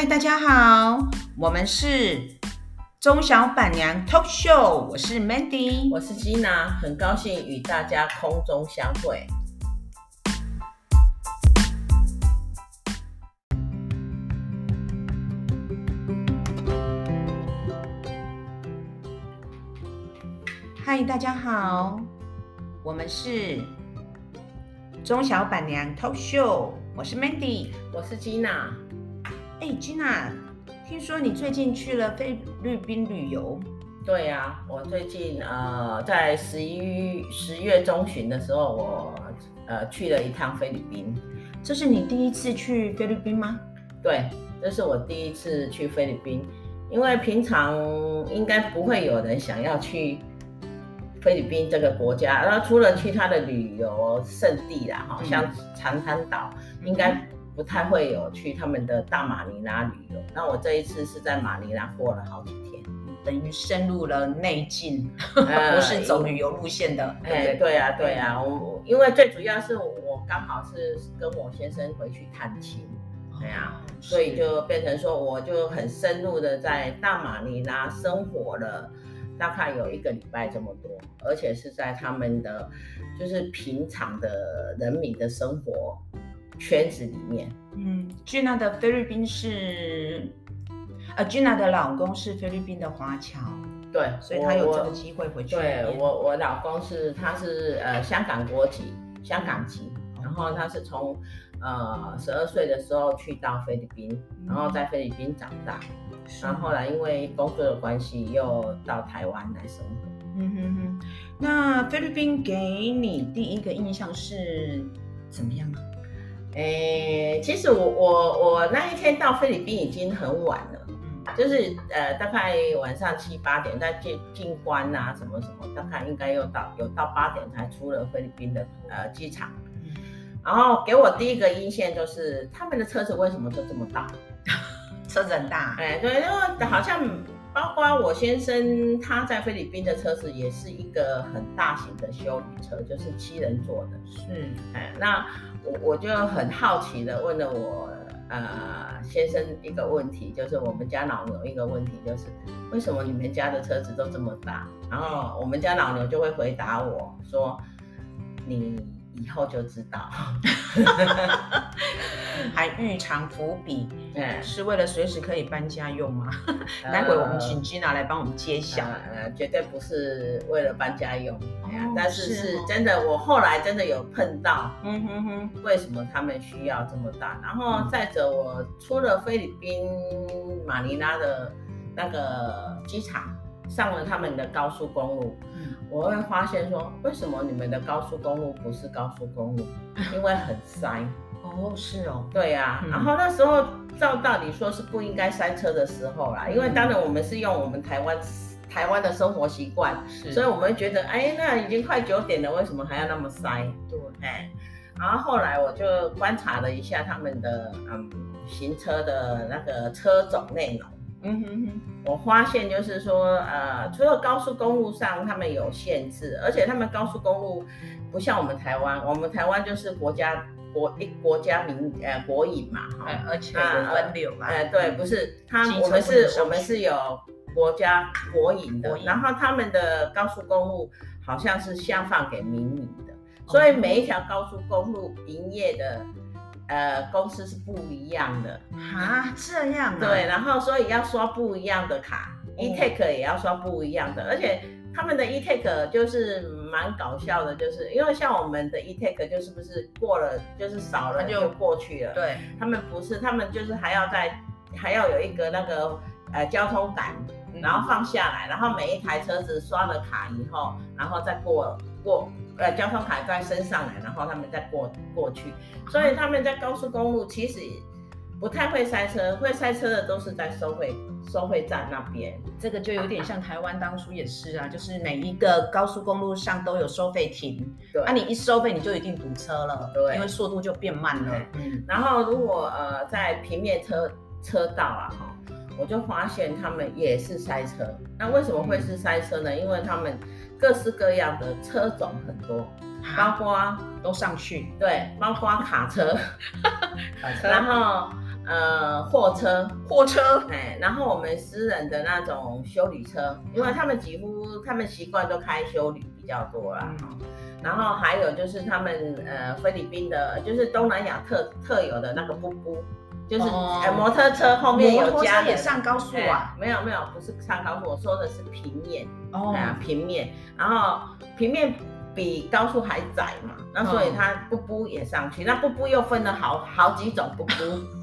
嗨，大家好，我们是中小板娘 Talk Show，我是 Mandy，我是 Gina，很高兴与大家空中相会。嗨，大家好，我们是中小板娘 Talk Show，我是 Mandy，我是 Gina。哎，Gina，听说你最近去了菲律宾旅游？对呀、啊，我最近呃在十一十月中旬的时候，我呃去了一趟菲律宾。这是你第一次去菲律宾吗？对，这是我第一次去菲律宾，因为平常应该不会有人想要去菲律宾这个国家，然后除了去它的旅游胜地啦，哈、嗯，像长滩岛，应该、嗯。不太会有去他们的大马尼拉旅游，那我这一次是在马尼拉过了好几天，等于深入了内境，呃、不是走旅游路线的。哎，对啊，对啊，我因为最主要是我刚好是跟我先生回去探亲，对啊，所以就变成说我就很深入的在大马尼拉生活了大概有一个礼拜这么多，而且是在他们的就是平常的人民的生活。圈子里面，嗯，Gina 的菲律宾是，呃，Gina 的老公是菲律宾的华侨，对，所以他有这个机会回去。对我，我老公是，他是呃香港国籍，香港籍，然后他是从呃十二岁的时候去到菲律宾，然后在菲律宾长大，是然后后来因为工作的关系又到台湾来生活。嗯哼哼，那菲律宾给你第一个印象是怎么样啊？诶、欸，其实我我我那一天到菲律宾已经很晚了，就是呃大概晚上七八点在进进关啊什么什么，大概应该又到有到八点才出了菲律宾的呃机场，然后给我第一个印象就是他们的车子为什么都这么大？车子很大，哎、欸、对，因为好像包括我先生他在菲律宾的车子也是一个很大型的休旅车，就是七人座的，是，哎、欸、那。我我就很好奇的问了我呃先生一个问题，就是我们家老牛一个问题，就是为什么你们家的车子都这么大？然后我们家老牛就会回答我说，你以后就知道。还预藏伏笔，嗯，是为了随时可以搬家用吗？待会我们请 Gina 来帮我们揭晓。呃，绝对不是为了搬家用，哎呀，哦，但是是是真的，我后来真的有碰到，嗯哼哼，为什么他们需要这么大？然后再者，我出了菲律宾马尼拉的那个机场，上了他们的高速公路，嗯，我会发现说，为什么你们的高速公路不是高速公路？因为很塞。哦，是哦，对呀、啊，嗯、然后那时候照道理说是不应该塞车的时候啦，因为当然我们是用我们台湾台湾的生活习惯，所以我们会觉得，哎，那已经快九点了，为什么还要那么塞？对，哎，然后后来我就观察了一下他们的嗯行车的那个车种内容，嗯哼哼，我发现就是说，呃，除了高速公路上他们有限制，而且他们高速公路不像我们台湾，我们台湾就是国家。国一国家民呃国营嘛哈，而且有分流嘛，呃对，不是他我们是我们是有国家国营的，然后他们的高速公路好像是下放给民营的，所以每一条高速公路营业的呃公司是不一样的。啊，这样对，然后所以要刷不一样的卡，e-take 也要刷不一样的，而且。他们的 e-take 就是蛮搞笑的，就是因为像我们的 e-take 就是不是过了就是少了就过去了，对，他们不是，他们就是还要在还要有一个那个呃交通杆，然后放下来，然后每一台车子刷了卡以后，然后再过过呃交通卡再升上来，然后他们再过过去，所以他们在高速公路其实。不太会塞车，会塞车的都是在收费收费站那边。这个就有点像台湾当初也是啊，就是每一个高速公路上都有收费亭，对，那、啊、你一收费你就一定堵车了，对，因为速度就变慢了。嗯，然后如果呃在平面车车道啊哈，我就发现他们也是塞车。那为什么会是塞车呢？因为他们各式各样的车种很多，包括都上去，对，包括卡车，卡车，然后。呃货车，货车，哎，然后我们私人的那种修理车，因为他们几乎他们习惯都开修理比较多啦。嗯、然后还有就是他们呃菲律宾的，就是东南亚特特有的那个布布，就是、哦呃、摩托车后面有加的。也上高速啊？没有没有，不是上高速，我说的是平面哦，啊平面，然后平面。比高速还窄嘛，那所以它布布也上去，那布布又分了好好几种布布，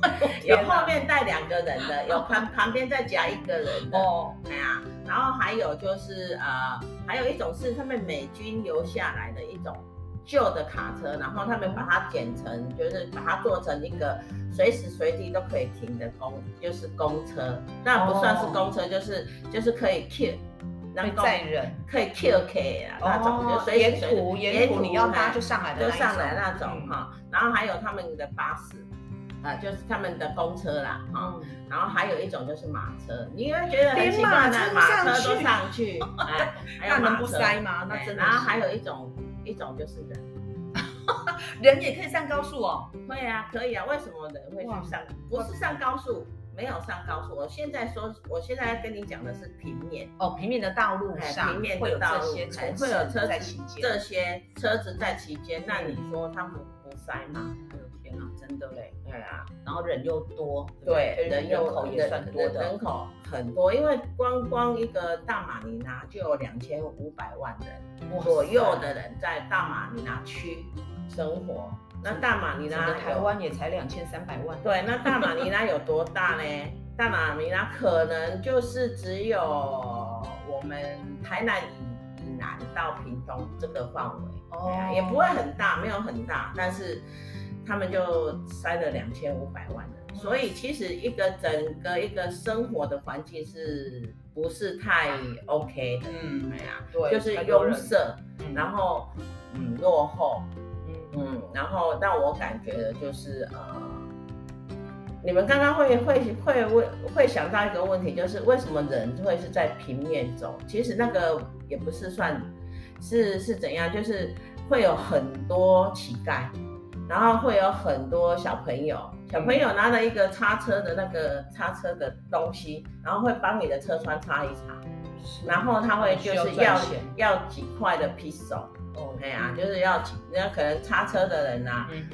有后面带两个人的，有旁 旁边再夹一个人的，哦，对啊，然后还有就是呃，还有一种是他们美军留下来的一种旧的卡车，然后他们把它剪成，就是把它做成一个随时随地都可以停的公，就是公车，那不算是公车，就是就是可以载人，可以 QK 啊，那种就随沿途沿途你要搭就上来的，就上来那种哈。然后还有他们的巴士，啊，就是他们的公车啦，哈。然后还有一种就是马车，你会觉得很奇怪的，马车都上去，哎，那能不塞吗？那真的。然后还有一种一种就是人，人也可以上高速哦。会啊，可以啊。为什么人会去上？不是上高速。没有上高速，我现在说，我现在跟你讲的是平面。哦，平面的道路上，平面的道路会有这些会有车子这些车子在其间，那你说他们不塞吗？哎呦天哪，真的嘞，对啊，然后人又多，对，人又口也算多的，人口很多，因为光光一个大马尼拉就有两千五百万人左右的人在大马尼拉区生活。那大马尼拉，台湾也才两千三百万。对，那大马尼拉有多大呢？大马尼拉可能就是只有我们台南以以南到屏东这个范围，哦，也不会很大，没有很大，但是他们就塞了两千五百万人，所以其实一个整个一个生活的环境是不是太 OK 的？嗯，对啊，对，就是拥塞，然后嗯落后。嗯，然后让我感觉的就是，呃，你们刚刚会会会问会想到一个问题，就是为什么人会是在平面走？其实那个也不是算是是怎样，就是会有很多乞丐，然后会有很多小朋友，小朋友拿了一个擦车的那个擦车的东西，然后会帮你的车窗擦一擦，然后他会就是要要几块的披萨。哦，对啊，就是要人家可能擦车的人呐、啊，嗯、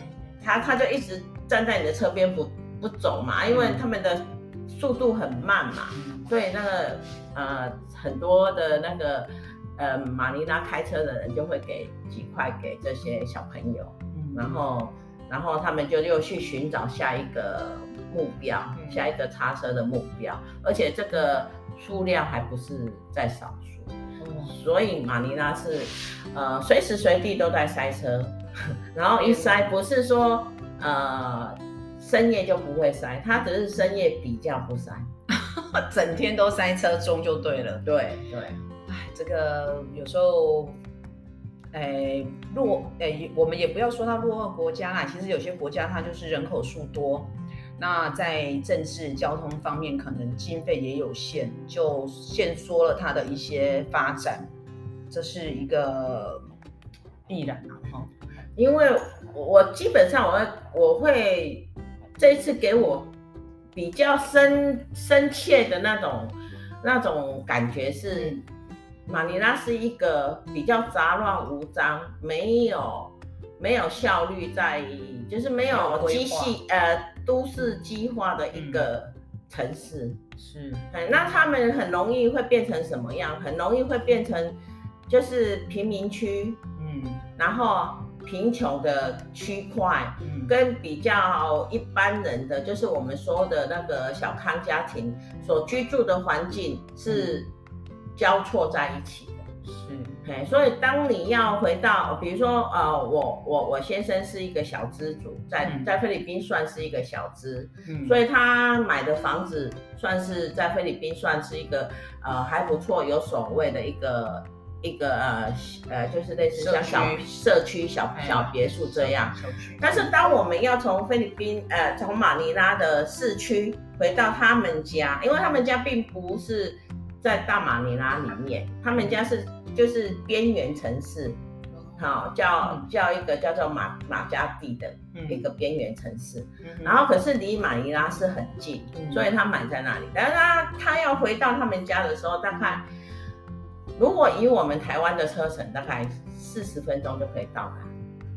他他就一直站在你的车边不不走嘛，因为他们的速度很慢嘛，嗯、所以那个呃很多的那个呃马尼拉开车的人就会给几块给这些小朋友，嗯、然后然后他们就又去寻找下一个目标，嗯、下一个叉车的目标，而且这个数量还不是在少数。所以马尼拉是，呃，随时随地都在塞车，然后一塞不是说，呃，深夜就不会塞，它只是深夜比较不塞，整天都塞车中就对了。对对，哎，这个有时候，哎，落，哎，我们也不要说它落后国家啦，其实有些国家它就是人口数多。那在政治交通方面，可能经费也有限，就限缩了它的一些发展，这是一个必然啊！哈，因为我基本上我会我会这一次给我比较深深切的那种那种感觉是，马尼拉是一个比较杂乱无章，没有没有效率在，就是没有机器呃。都市计划的一个城市，嗯、是，那他们很容易会变成什么样？很容易会变成就是贫民区，嗯，然后贫穷的区块，嗯，跟比较一般人的，就是我们说的那个小康家庭所居住的环境是交错在一起的。是，所以当你要回到，比如说，呃，我我我先生是一个小资主，在在菲律宾算是一个小资，嗯，所以他买的房子算是在菲律宾算是一个呃还不错，有所谓的一个一个呃呃，就是类似像小社区小小别墅这样。但是当我们要从菲律宾呃从马尼拉的市区回到他们家，因为他们家并不是。在大马尼拉里面，他们家是就是边缘城市，好叫叫一个叫做马马加蒂的一个边缘城市，然后可是离马尼拉是很近，所以他买在那里。但是他他要回到他们家的时候，大概如果以我们台湾的车程，大概四十分钟就可以到达。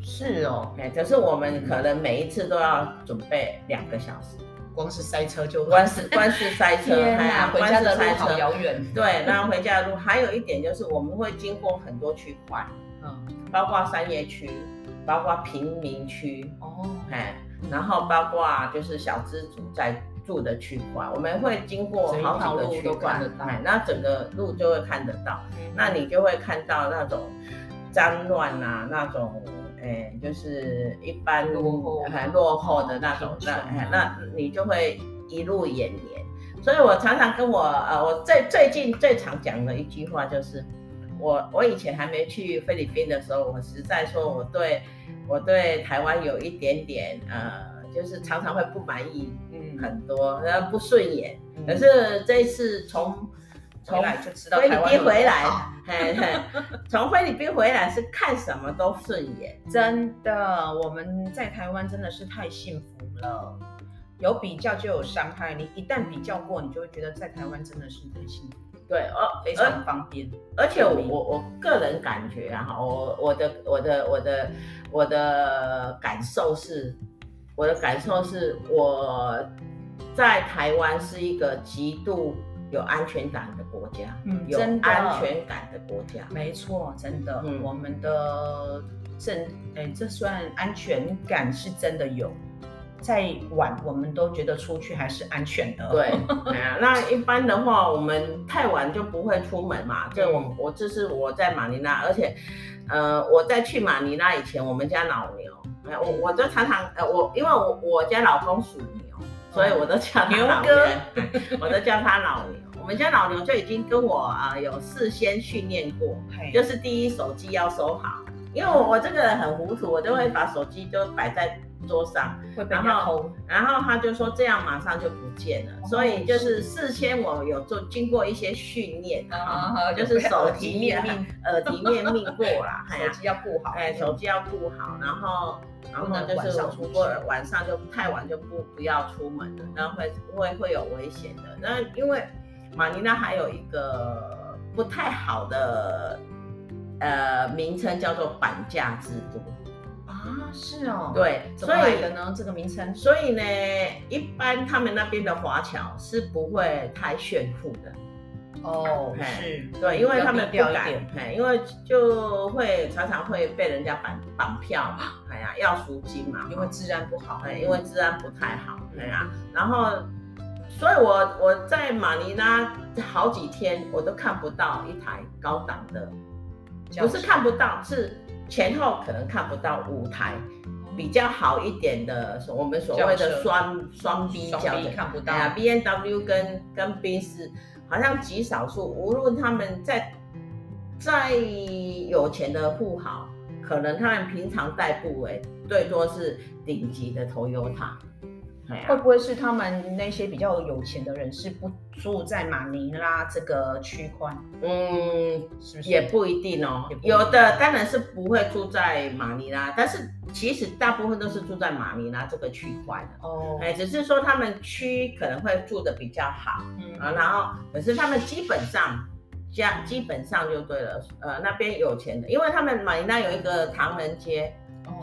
是哦，哎，可是我们可能每一次都要准备两个小时，光是塞车就光是 光是塞车，天哪，回家的路好遥远。对，然后回家的路还有一点就是我们会经过很多区块，嗯，包括商业区，包括贫民区，哦，哎，然后包括就是小资族在住的区块，我们会经过好几个区块，哎，那整个路就会看得到，那你就会看到那种脏乱啊，那种。哎，就是一般落后还落后的那种，那那你就会一路延绵。所以我常常跟我呃，我最最近最常讲的一句话就是，我我以前还没去菲律宾的时候，我实在说我对我对台湾有一点点呃，就是常常会不满意，嗯，很多然后不顺眼。可是这一次从从菲律宾回来，嘿嘿，从菲律宾回来是看什么都顺眼，真的。我们在台湾真的是太幸福了，有比较就有伤害。你一旦比较过，你就会觉得在台湾真的是太幸福。对，哦非常方便。而且我我我个人感觉啊，我我的我的我的我的感受是，我的感受是我在台湾是一个极度。有安全感的国家，嗯，有安全感的国家，没错，真的，嗯，我们的政，哎、欸，这算安全感是真的有，再晚我们都觉得出去还是安全的。对，哎呀，那一般的话，我们太晚就不会出门嘛。这我我这是我在马尼拉，而且，呃，我在去马尼拉以前，我们家老牛，哎，我我就常常，呃，我因为我我家老公属牛。所以我都叫他牛哥，我都叫他老牛。我们家老牛就已经跟我啊有事先训练过，就是第一手机要收好，因为我我这个人很糊涂，我就会把手机就摆在桌上，然后然后他就说这样马上就不见了。所以就是事先我有做经过一些训练，就是手提面命。耳提面命过啦，手机要顾好，哎，手机要顾好，然后。然后，就是如果晚上就太晚就不不要出门了，然后会会会有危险的。那因为马尼拉还有一个不太好的呃名称叫做绑架制度。啊，是哦，对，怎么来的呢？这个名称？所以呢，一般他们那边的华侨是不会太炫富的。哦，是。对，因为他们不敢，因为就会常常会被人家绑绑票嘛，哎呀，要赎金嘛，因为治安不好，哎，因为治安不太好，哎呀，然后，所以我我在马尼拉好几天我都看不到一台高档的，不是看不到，是前后可能看不到五台比较好一点的，我们所谓的双双 B 轿的，看不到，哎呀，B N W 跟跟宾士。好像极少数，无论他们在再有钱的富豪，可能他们平常代步为最多是顶级的会不会是他们那些比较有钱的人是不住在马尼拉这个区块？嗯，是不是？也不一定哦。有的当然是不会住在马尼拉，但是其实大部分都是住在马尼拉这个区块的。哦，哎，只是说他们区可能会住的比较好，嗯啊，然后可是他们基本上家基本上就对了。呃，那边有钱的，因为他们马尼拉有一个唐人街。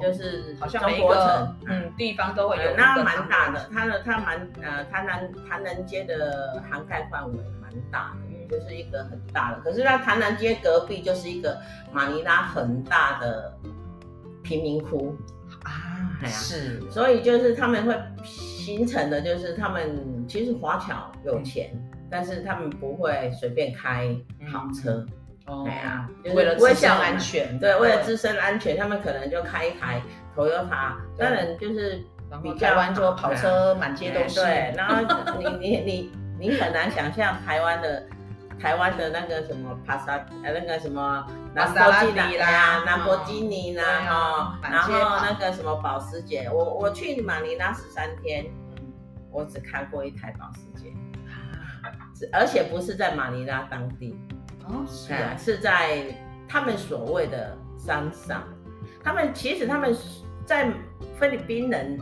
就是好像每个嗯地方都会有，那蛮大的，它的它蛮呃，唐南唐人街的涵盖范围蛮大的，嗯，就是一个很大的。可是它唐人街隔壁就是一个马尼拉很大的贫民窟啊，是，所以就是他们会形成的就是他们其实华侨有钱，但是他们不会随便开好车。对啊，为了自身安全，对，为了自身安全，他们可能就开一台 Toyota，当然就是比较，台湾就跑车满街都是。对，然后你你你你很难想象台湾的台湾的那个什么帕萨呃那个什么兰博基尼啦，兰博基尼啦哈，然后那个什么保时捷，我我去马尼拉十三天，我只开过一台保时捷，而且不是在马尼拉当地。哦，是啊，是在他们所谓的山上，他们其实他们在菲律宾人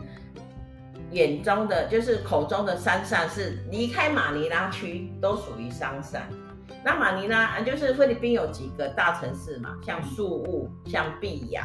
眼中的就是口中的山上是离开马尼拉区都属于山上。那马尼拉就是菲律宾有几个大城市嘛，像宿务、像碧瑶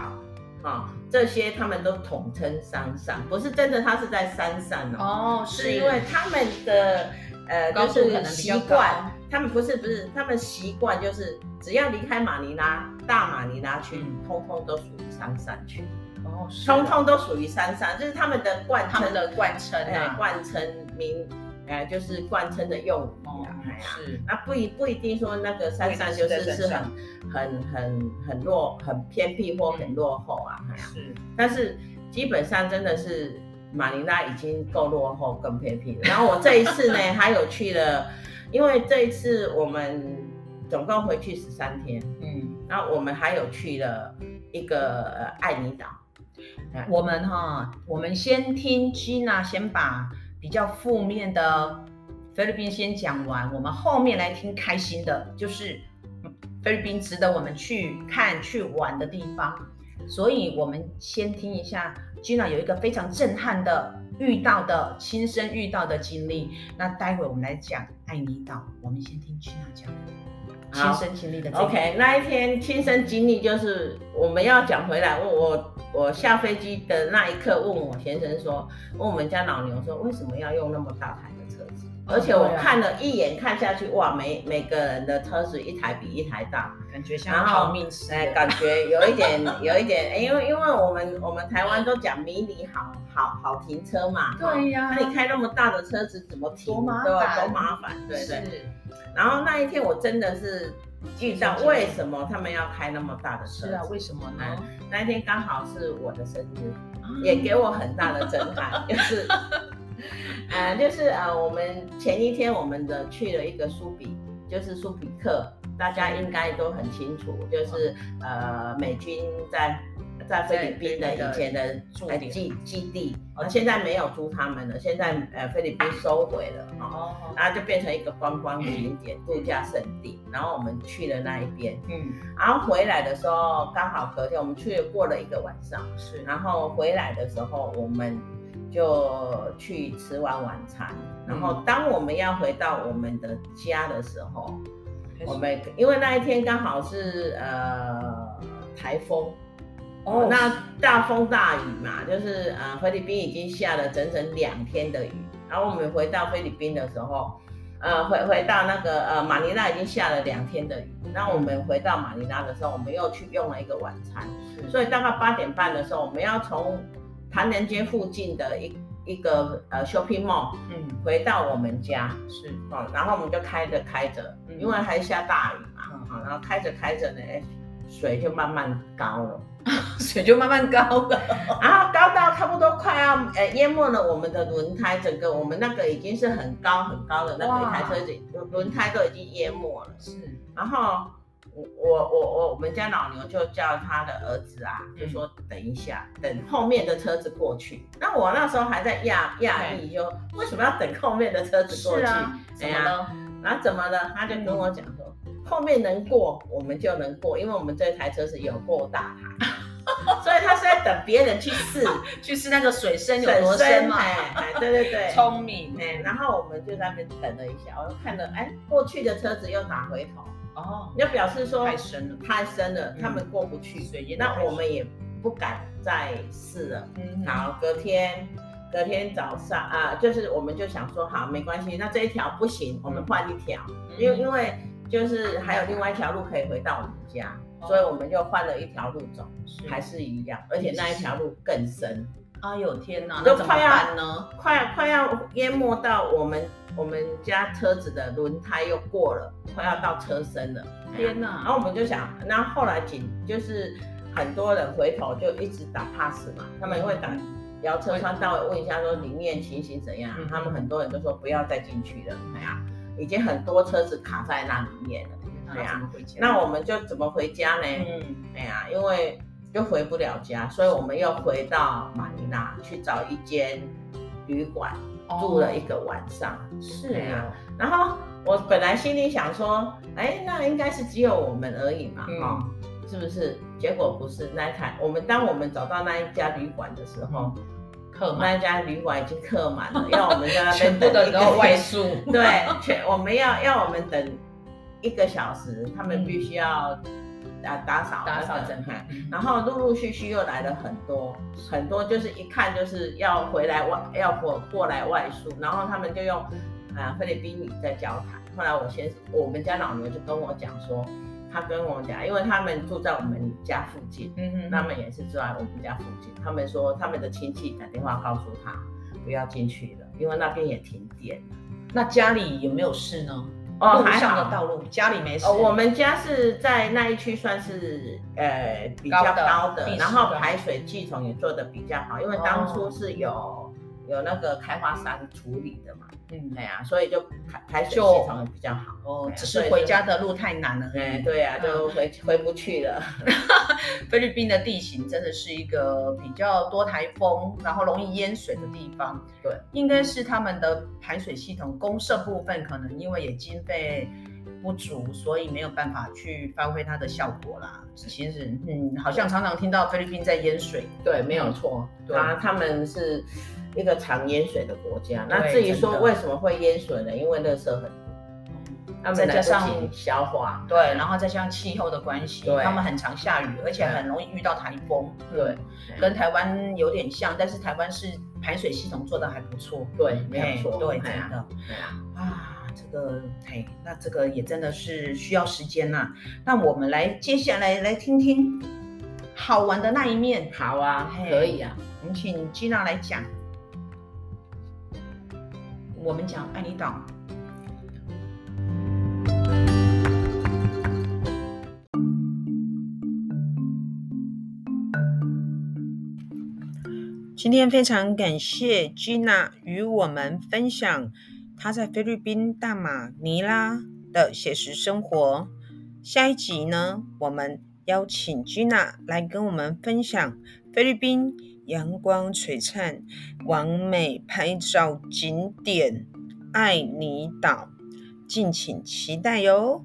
啊，这些他们都统称山上，不是真的他是在山上哦，是。因为他们的呃就是习惯，他们不是不是，他们习惯就是只要离开马尼拉，大马尼拉区，通通都属于山上区，哦，通通都属于山上，就是他们的贯称，的贯称啊，贯称名。哎，就是贯称的用语啊，哎呀，是，那不一不一定说那个山上就是是很很很很落很偏僻或很落后啊，哎呀，是，但是基本上真的是马尼拉已经够落后更偏僻了。然后我这一次呢，还有去了，因为这一次我们总共回去十三天，嗯，然后我们还有去了一个爱尼岛，我们哈，我们先听 Gina 先把。比较负面的菲律宾先讲完，我们后面来听开心的，就是菲律宾值得我们去看去玩的地方。所以，我们先听一下 Gina 有一个非常震撼的遇到的亲身遇到的经历。那待会我们来讲爱你岛，我们先听 Gina 讲亲身经历的。OK，那一天亲身经历就是我们要讲回来，问我我下飞机的那一刻，问我先生说，问我们家老牛说，为什么要用那么大台？而且我看了一眼看下去，哇，每每个人的车子一台比一台大，感觉像逃命似。哎，感觉有一点 有一点，哎，因为因为我们我们台湾都讲迷你好好好停车嘛，对呀，那你开那么大的车子怎么停？多麻烦，多麻烦，对对。然后那一天我真的是遇到为什么他们要开那么大的车？是啊，为什么呢？那一天刚好是我的生日，也给我很大的震撼，就是，呃，就是呃，我们前一天我们的去了一个苏比，就是苏比克，大家应该都很清楚，就是呃，美军在。在菲律宾的以前的驻基基地，那现在没有租他们了，现在呃菲律宾收回了，哦，然后就变成一个观光景点、度假胜地，然后我们去了那一边，嗯，然后回来的时候刚好隔天我们去了过了一个晚上，是，然后回来的时候我们就去吃完晚餐，然后当我们要回到我们的家的时候，我们因为那一天刚好是呃台风。哦，那大风大雨嘛，就是呃，菲律宾已经下了整整两天的雨。然后我们回到菲律宾的时候，呃，回回到那个呃马尼拉已经下了两天的雨。那我们回到马尼拉的时候，我们又去用了一个晚餐。所以大概八点半的时候，我们要从唐人街附近的一一个呃 shopping mall，嗯，回到我们家。是，哦，然后我们就开着开着，因为还下大雨嘛，好、嗯，然后开着开着呢，水就慢慢高了。水就慢慢高了，然 后高到差不多快要呃淹没了我们的轮胎，整个我们那个已经是很高很高的那个一台车子，轮轮胎都已经淹没了。是，然后我我我我我们家老牛就叫他的儿子啊，就说等一下，等后面的车子过去。那我那时候还在讶讶异，就为什么要等后面的车子过去？怎么了？然后怎么了？他就跟我讲说。后面能过，我们就能过，因为我们这台车是有够大台，所以他是在等别人去试，去试那个水深有多深嘛。哎，对对对，聪明。哎，然后我们就在那边等了一下，我就看了，哎，过去的车子又打回头，哦，就表示说太深了，太深了，他们过不去，所以那我们也不敢再试了。嗯，好，隔天，隔天早上啊，就是我们就想说，好，没关系，那这一条不行，我们换一条，因为因为。就是还有另外一条路可以回到我们家，所以我们就换了一条路走，还是一样，而且那一条路更深。哎呦天哪，都快要呢，快快要淹没到我们我们家车子的轮胎又过了，快要到车身了。天哪！然后我们就想，那后来警就是很多人回头就一直打 pass 嘛，他们会打摇车窗，到问一下说里面情形怎样，他们很多人都说不要再进去了，哎呀。已经很多车子卡在那里面了，对呀、啊，那我们就怎么回家呢？嗯，哎呀，因为就回不了家，所以我们又回到马尼拉去找一间旅馆住了一个晚上。哦、是、啊，然后我本来心里想说，哎，那应该是只有我们而已嘛，哈、嗯，是不是？结果不是那一台，我们当我们找到那一家旅馆的时候，客，那一家旅馆已经客满了，要我们在那边等一个外宿，对，全我们要要我们等一个小时，他们必须要。打打扫打扫整排，然后陆陆续续又来了很多很多，就是一看就是要回来外要过过来外宿，然后他们就用啊菲律宾语在交谈。后来我先我们家老牛就跟我讲说，他跟我讲，因为他们住在我们家附近，嗯哼，他们也是住在我们家附近，他们说他们的亲戚打电话告诉他不要进去了，因为那边也停电。那家里有没有事呢？哦，路上的道路，家里没事。哦，我们家是在那一区算是呃比较高的，然后排水系统也做的比较好，因为当初是有。哦有那个开发商处理的嘛，嗯，哎呀、啊，所以就排排水系统比较好。哦，只是回家的路太难了。哎，对呀、啊，就回、嗯、回不去了。菲律宾的地形真的是一个比较多台风，然后容易淹水的地方。对，应该是他们的排水系统公社部分可能因为也经费不足，所以没有办法去发挥它的效果啦。其实，嗯，好像常常听到菲律宾在淹水。对，没有错。对啊，他们是。一个常淹水的国家，那至于说为什么会淹水呢？因为垃圾很多，再加上消化，对，然后再加上气候的关系，对，他们很常下雨，而且很容易遇到台风，对，跟台湾有点像，但是台湾是排水系统做的还不错，对，没有错，对，真的，对啊，啊，这个，嘿，那这个也真的是需要时间呐。那我们来接下来来听听好玩的那一面，好啊，可以啊，我们请 Gina 来讲。我们讲爱丽岛。今天非常感谢 Gina 与我们分享他在菲律宾大马尼拉的写实生活。下一集呢，我们邀请 Gina 来跟我们分享菲律宾。阳光璀璨，完美拍照景点爱尼岛，敬请期待哟。